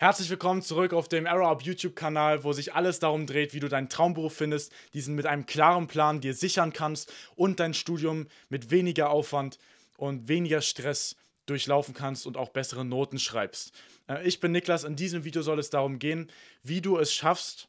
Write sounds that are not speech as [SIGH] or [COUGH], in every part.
Herzlich willkommen zurück auf dem Arrow Up YouTube-Kanal, wo sich alles darum dreht, wie du deinen Traumberuf findest, diesen mit einem klaren Plan dir sichern kannst und dein Studium mit weniger Aufwand und weniger Stress durchlaufen kannst und auch bessere Noten schreibst. Äh, ich bin Niklas, in diesem Video soll es darum gehen, wie du es schaffst.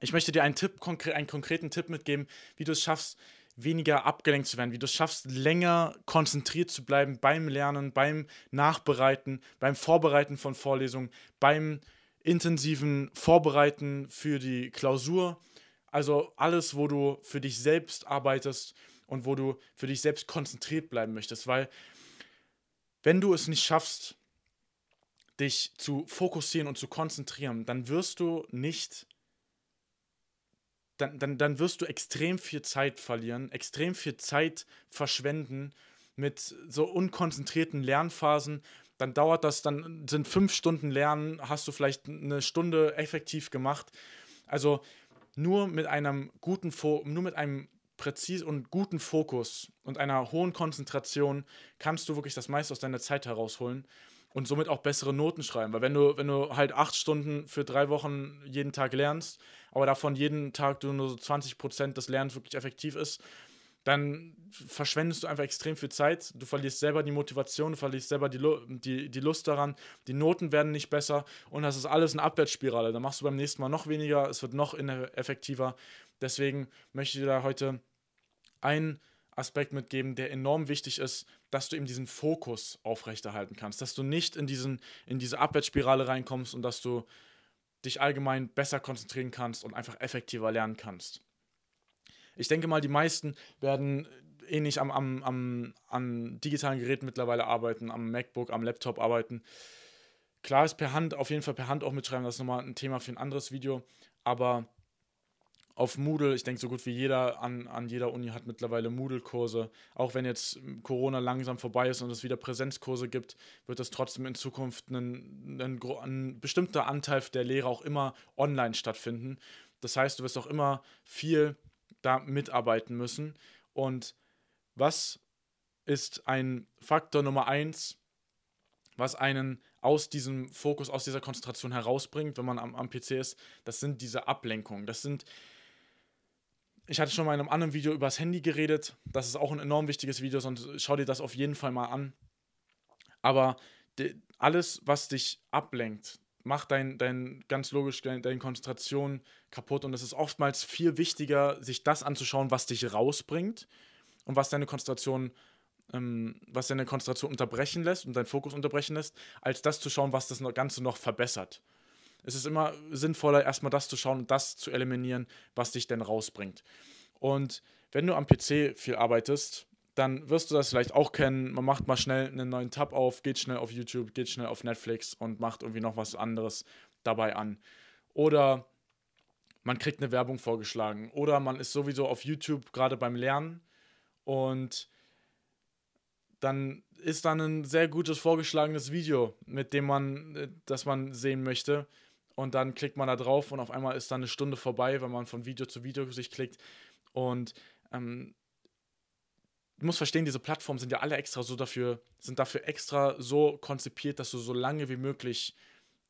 Ich möchte dir einen Tipp, einen konkreten Tipp mitgeben, wie du es schaffst, weniger abgelenkt zu werden, wie du es schaffst, länger konzentriert zu bleiben beim Lernen, beim Nachbereiten, beim Vorbereiten von Vorlesungen, beim intensiven Vorbereiten für die Klausur. Also alles, wo du für dich selbst arbeitest und wo du für dich selbst konzentriert bleiben möchtest, weil wenn du es nicht schaffst, dich zu fokussieren und zu konzentrieren, dann wirst du nicht dann, dann, dann wirst du extrem viel Zeit verlieren, extrem viel Zeit verschwenden mit so unkonzentrierten Lernphasen. Dann dauert das, dann sind fünf Stunden Lernen, hast du vielleicht eine Stunde effektiv gemacht. Also nur mit einem guten, Fo nur mit einem präzis und guten Fokus und einer hohen Konzentration kannst du wirklich das meiste aus deiner Zeit herausholen und somit auch bessere Noten schreiben. Weil wenn du, wenn du halt acht Stunden für drei Wochen jeden Tag lernst, aber davon jeden Tag nur so 20% des Lernens wirklich effektiv ist, dann verschwendest du einfach extrem viel Zeit. Du verlierst selber die Motivation, du verlierst selber die, die, die Lust daran. Die Noten werden nicht besser und das ist alles eine Abwärtsspirale. Dann machst du beim nächsten Mal noch weniger, es wird noch ineffektiver. Deswegen möchte ich dir da heute einen Aspekt mitgeben, der enorm wichtig ist, dass du eben diesen Fokus aufrechterhalten kannst, dass du nicht in, diesen, in diese Abwärtsspirale reinkommst und dass du dich allgemein besser konzentrieren kannst und einfach effektiver lernen kannst. Ich denke mal, die meisten werden ähnlich am, am, am, an digitalen Geräten mittlerweile arbeiten, am MacBook, am Laptop arbeiten. Klar ist per Hand, auf jeden Fall per Hand auch mitschreiben, das ist nochmal ein Thema für ein anderes Video, aber auf Moodle. Ich denke, so gut wie jeder an, an jeder Uni hat mittlerweile Moodle-Kurse. Auch wenn jetzt Corona langsam vorbei ist und es wieder Präsenzkurse gibt, wird es trotzdem in Zukunft ein, ein, ein bestimmter Anteil der Lehre auch immer online stattfinden. Das heißt, du wirst auch immer viel da mitarbeiten müssen. Und was ist ein Faktor Nummer eins, was einen aus diesem Fokus, aus dieser Konzentration herausbringt, wenn man am, am PC ist? Das sind diese Ablenkungen. Das sind ich hatte schon mal in einem anderen Video über das Handy geredet. Das ist auch ein enorm wichtiges Video, sonst schau dir das auf jeden Fall mal an. Aber alles, was dich ablenkt, macht dein, dein ganz logisch deine, deine Konzentration kaputt. Und es ist oftmals viel wichtiger, sich das anzuschauen, was dich rausbringt und was deine Konzentration ähm, was deine Konzentration unterbrechen lässt und deinen Fokus unterbrechen lässt, als das zu schauen, was das Ganze noch verbessert es ist immer sinnvoller, erstmal das zu schauen und das zu eliminieren, was dich denn rausbringt. Und wenn du am PC viel arbeitest, dann wirst du das vielleicht auch kennen. Man macht mal schnell einen neuen Tab auf, geht schnell auf YouTube, geht schnell auf Netflix und macht irgendwie noch was anderes dabei an. Oder man kriegt eine Werbung vorgeschlagen. Oder man ist sowieso auf YouTube gerade beim Lernen und dann ist dann ein sehr gutes vorgeschlagenes Video, mit dem man, äh, das man sehen möchte und dann klickt man da drauf und auf einmal ist dann eine Stunde vorbei, wenn man von Video zu Video sich klickt. Und ähm, du musst verstehen, diese Plattformen sind ja alle extra so dafür, sind dafür extra so konzipiert, dass du so lange wie möglich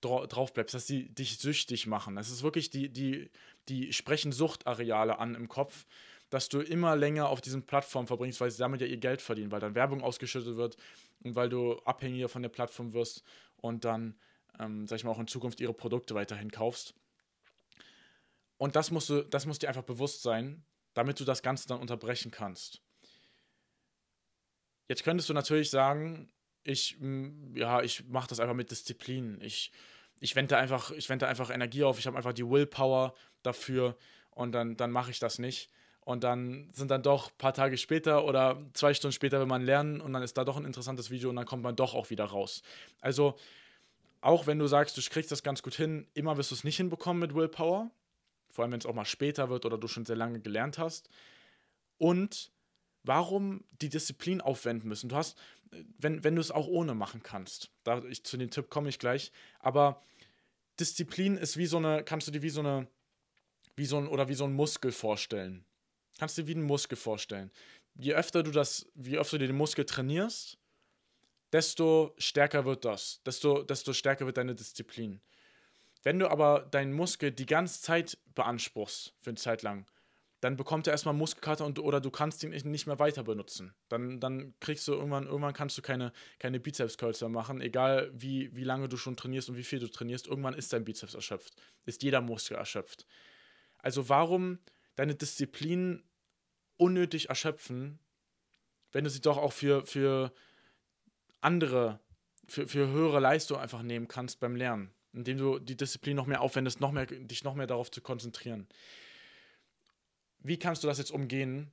drauf bleibst, dass sie dich süchtig machen. Das ist wirklich, die, die, die sprechen Suchtareale an im Kopf, dass du immer länger auf diesen Plattformen verbringst, weil sie damit ja ihr Geld verdienen, weil dann Werbung ausgeschüttet wird und weil du abhängiger von der Plattform wirst und dann ähm, sag ich mal, auch in Zukunft ihre Produkte weiterhin kaufst. Und das musst du, das muss dir einfach bewusst sein, damit du das Ganze dann unterbrechen kannst. Jetzt könntest du natürlich sagen, ich, ja, ich mache das einfach mit Disziplin. Ich, ich wende einfach, ich einfach Energie auf, ich habe einfach die Willpower dafür und dann, dann mache ich das nicht. Und dann sind dann doch ein paar Tage später oder zwei Stunden später, wenn man lernen und dann ist da doch ein interessantes Video und dann kommt man doch auch wieder raus. Also auch wenn du sagst, du kriegst das ganz gut hin, immer wirst du es nicht hinbekommen mit Willpower. Vor allem, wenn es auch mal später wird oder du schon sehr lange gelernt hast. Und warum die Disziplin aufwenden müssen. Du hast, wenn, wenn du es auch ohne machen kannst, da ich, zu dem Tipp komme ich gleich, aber Disziplin ist wie so eine, kannst du dir wie so eine, wie so ein, oder wie so ein Muskel vorstellen. Kannst du dir wie einen Muskel vorstellen. Je öfter du das, je öfter du den Muskel trainierst, desto stärker wird das, desto, desto stärker wird deine Disziplin. Wenn du aber deinen Muskel die ganze Zeit beanspruchst, für eine Zeit lang, dann bekommt er erstmal Muskelkater und, oder du kannst ihn nicht mehr weiter benutzen. Dann, dann kriegst du irgendwann, irgendwann kannst du keine, keine Bizeps-Curls mehr machen, egal wie, wie lange du schon trainierst und wie viel du trainierst. Irgendwann ist dein Bizeps erschöpft, ist jeder Muskel erschöpft. Also warum deine Disziplin unnötig erschöpfen, wenn du sie doch auch für, für andere, für, für höhere Leistung einfach nehmen kannst beim Lernen, indem du die Disziplin noch mehr aufwendest, noch mehr, dich noch mehr darauf zu konzentrieren. Wie kannst du das jetzt umgehen,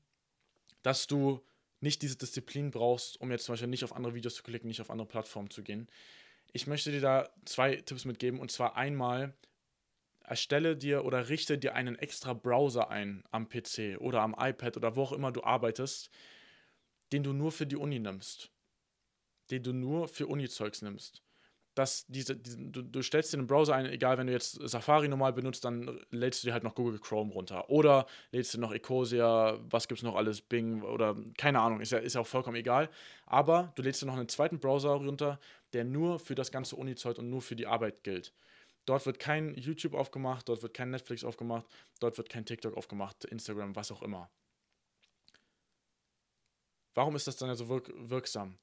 dass du nicht diese Disziplin brauchst, um jetzt zum Beispiel nicht auf andere Videos zu klicken, nicht auf andere Plattformen zu gehen? Ich möchte dir da zwei Tipps mitgeben und zwar einmal, erstelle dir oder richte dir einen extra Browser ein am PC oder am iPad oder wo auch immer du arbeitest, den du nur für die Uni nimmst. Den du nur für Uni-Zeugs nimmst. Dass diese, diese du, du, stellst dir einen Browser ein, egal wenn du jetzt Safari normal benutzt, dann lädst du dir halt noch Google Chrome runter. Oder lädst du noch Ecosia, was gibt es noch alles, Bing oder keine Ahnung, ist ja, ist ja auch vollkommen egal. Aber du lädst dir noch einen zweiten Browser runter, der nur für das ganze Uni-Zeug und nur für die Arbeit gilt. Dort wird kein YouTube aufgemacht, dort wird kein Netflix aufgemacht, dort wird kein TikTok aufgemacht, Instagram, was auch immer. Warum ist das dann ja so wirk wirksam?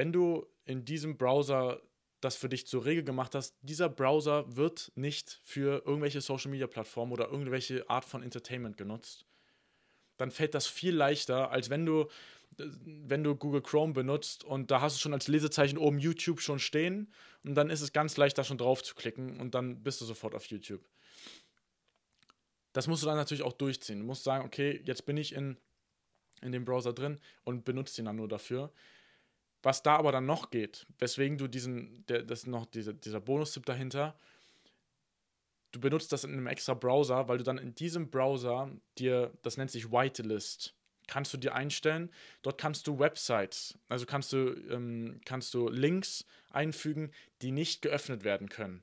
Wenn du in diesem Browser das für dich zur Regel gemacht hast, dieser Browser wird nicht für irgendwelche Social Media Plattformen oder irgendwelche Art von Entertainment genutzt, dann fällt das viel leichter, als wenn du wenn du Google Chrome benutzt und da hast du schon als Lesezeichen oben YouTube schon stehen und dann ist es ganz leicht, da schon drauf zu klicken und dann bist du sofort auf YouTube. Das musst du dann natürlich auch durchziehen. Du musst sagen, okay, jetzt bin ich in, in dem Browser drin und benutze ihn dann nur dafür. Was da aber dann noch geht, weswegen du diesen, der, das noch dieser, dieser Bonus-Tipp dahinter, du benutzt das in einem extra Browser, weil du dann in diesem Browser dir, das nennt sich Whitelist, kannst du dir einstellen. Dort kannst du Websites, also kannst du, ähm, kannst du Links einfügen, die nicht geöffnet werden können.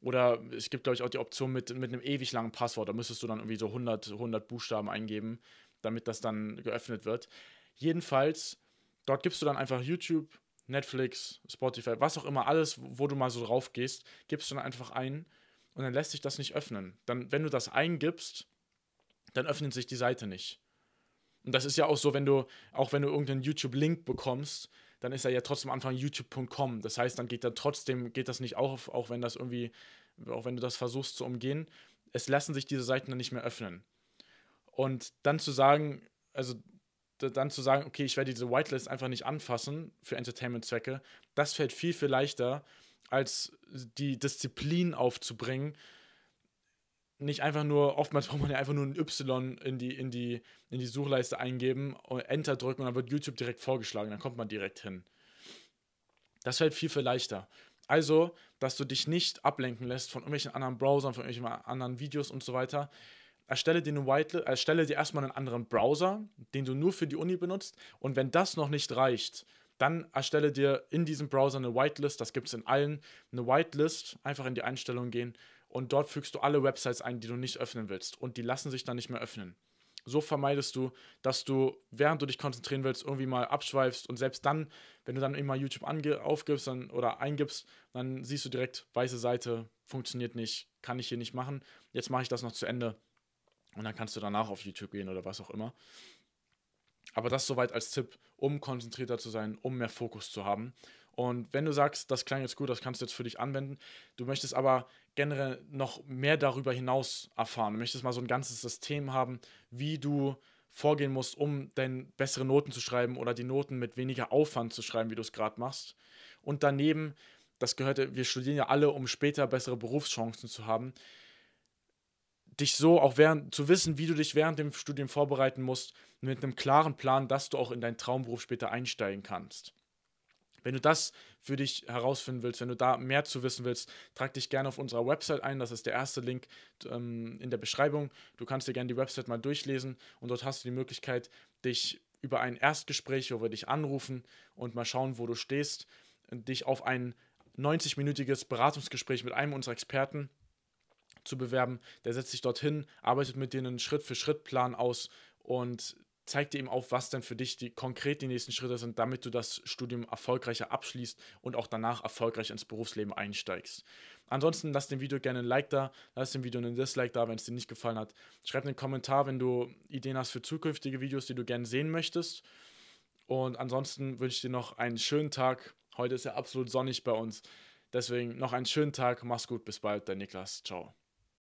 Oder es gibt, glaube ich, auch die Option mit, mit einem ewig langen Passwort. Da müsstest du dann irgendwie so 100, 100 Buchstaben eingeben, damit das dann geöffnet wird. Jedenfalls, dort gibst du dann einfach YouTube, Netflix, Spotify, was auch immer, alles, wo du mal so drauf gehst, gibst du dann einfach ein und dann lässt sich das nicht öffnen. Dann, wenn du das eingibst, dann öffnet sich die Seite nicht. Und das ist ja auch so, wenn du, auch wenn du irgendeinen YouTube-Link bekommst, dann ist er ja trotzdem am Anfang youtube.com. Das heißt, dann geht da trotzdem, geht das nicht auf, auch wenn das irgendwie, auch wenn du das versuchst zu umgehen. Es lassen sich diese Seiten dann nicht mehr öffnen. Und dann zu sagen, also dann zu sagen, okay, ich werde diese Whitelist einfach nicht anfassen für Entertainment-Zwecke, das fällt viel, viel leichter, als die Disziplin aufzubringen, nicht einfach nur, oftmals [LAUGHS] braucht man ja einfach nur ein Y in die, in die, in die Suchleiste eingeben und Enter drücken und dann wird YouTube direkt vorgeschlagen, dann kommt man direkt hin. Das fällt viel, viel leichter. Also, dass du dich nicht ablenken lässt von irgendwelchen anderen Browsern, von irgendwelchen anderen Videos und so weiter. Erstelle dir, eine Whitelist, erstelle dir erstmal einen anderen Browser, den du nur für die Uni benutzt. Und wenn das noch nicht reicht, dann erstelle dir in diesem Browser eine Whitelist. Das gibt es in allen. Eine Whitelist, einfach in die Einstellungen gehen und dort fügst du alle Websites ein, die du nicht öffnen willst und die lassen sich dann nicht mehr öffnen. So vermeidest du, dass du, während du dich konzentrieren willst, irgendwie mal abschweifst und selbst dann, wenn du dann immer YouTube aufgibst dann, oder eingibst, dann siehst du direkt, weiße Seite, funktioniert nicht, kann ich hier nicht machen, jetzt mache ich das noch zu Ende und dann kannst du danach auf YouTube gehen oder was auch immer. Aber das soweit als Tipp, um konzentrierter zu sein, um mehr Fokus zu haben. Und wenn du sagst, das klang jetzt gut, das kannst du jetzt für dich anwenden, du möchtest aber generell noch mehr darüber hinaus erfahren, du möchtest mal so ein ganzes System haben, wie du vorgehen musst, um deine bessere Noten zu schreiben oder die Noten mit weniger Aufwand zu schreiben, wie du es gerade machst. Und daneben, das gehört, wir studieren ja alle, um später bessere Berufschancen zu haben, dich so auch während zu wissen, wie du dich während dem Studium vorbereiten musst, mit einem klaren Plan, dass du auch in deinen Traumberuf später einsteigen kannst. Wenn du das für dich herausfinden willst, wenn du da mehr zu wissen willst, trag dich gerne auf unserer Website ein. Das ist der erste Link ähm, in der Beschreibung. Du kannst dir gerne die Website mal durchlesen und dort hast du die Möglichkeit, dich über ein Erstgespräch, wo wir dich anrufen und mal schauen, wo du stehst, dich auf ein 90-minütiges Beratungsgespräch mit einem unserer Experten zu bewerben. Der setzt sich dorthin, arbeitet mit dir einen Schritt-für-Schritt-Plan aus und zeigt dir eben auf, was denn für dich die konkret die nächsten Schritte sind, damit du das Studium erfolgreicher abschließt und auch danach erfolgreich ins Berufsleben einsteigst. Ansonsten lass dem Video gerne ein Like da, lass dem Video einen Dislike da, wenn es dir nicht gefallen hat. Schreib einen Kommentar, wenn du Ideen hast für zukünftige Videos, die du gerne sehen möchtest. Und ansonsten wünsche ich dir noch einen schönen Tag. Heute ist ja absolut sonnig bei uns. Deswegen noch einen schönen Tag. Mach's gut. Bis bald. Dein Niklas. Ciao.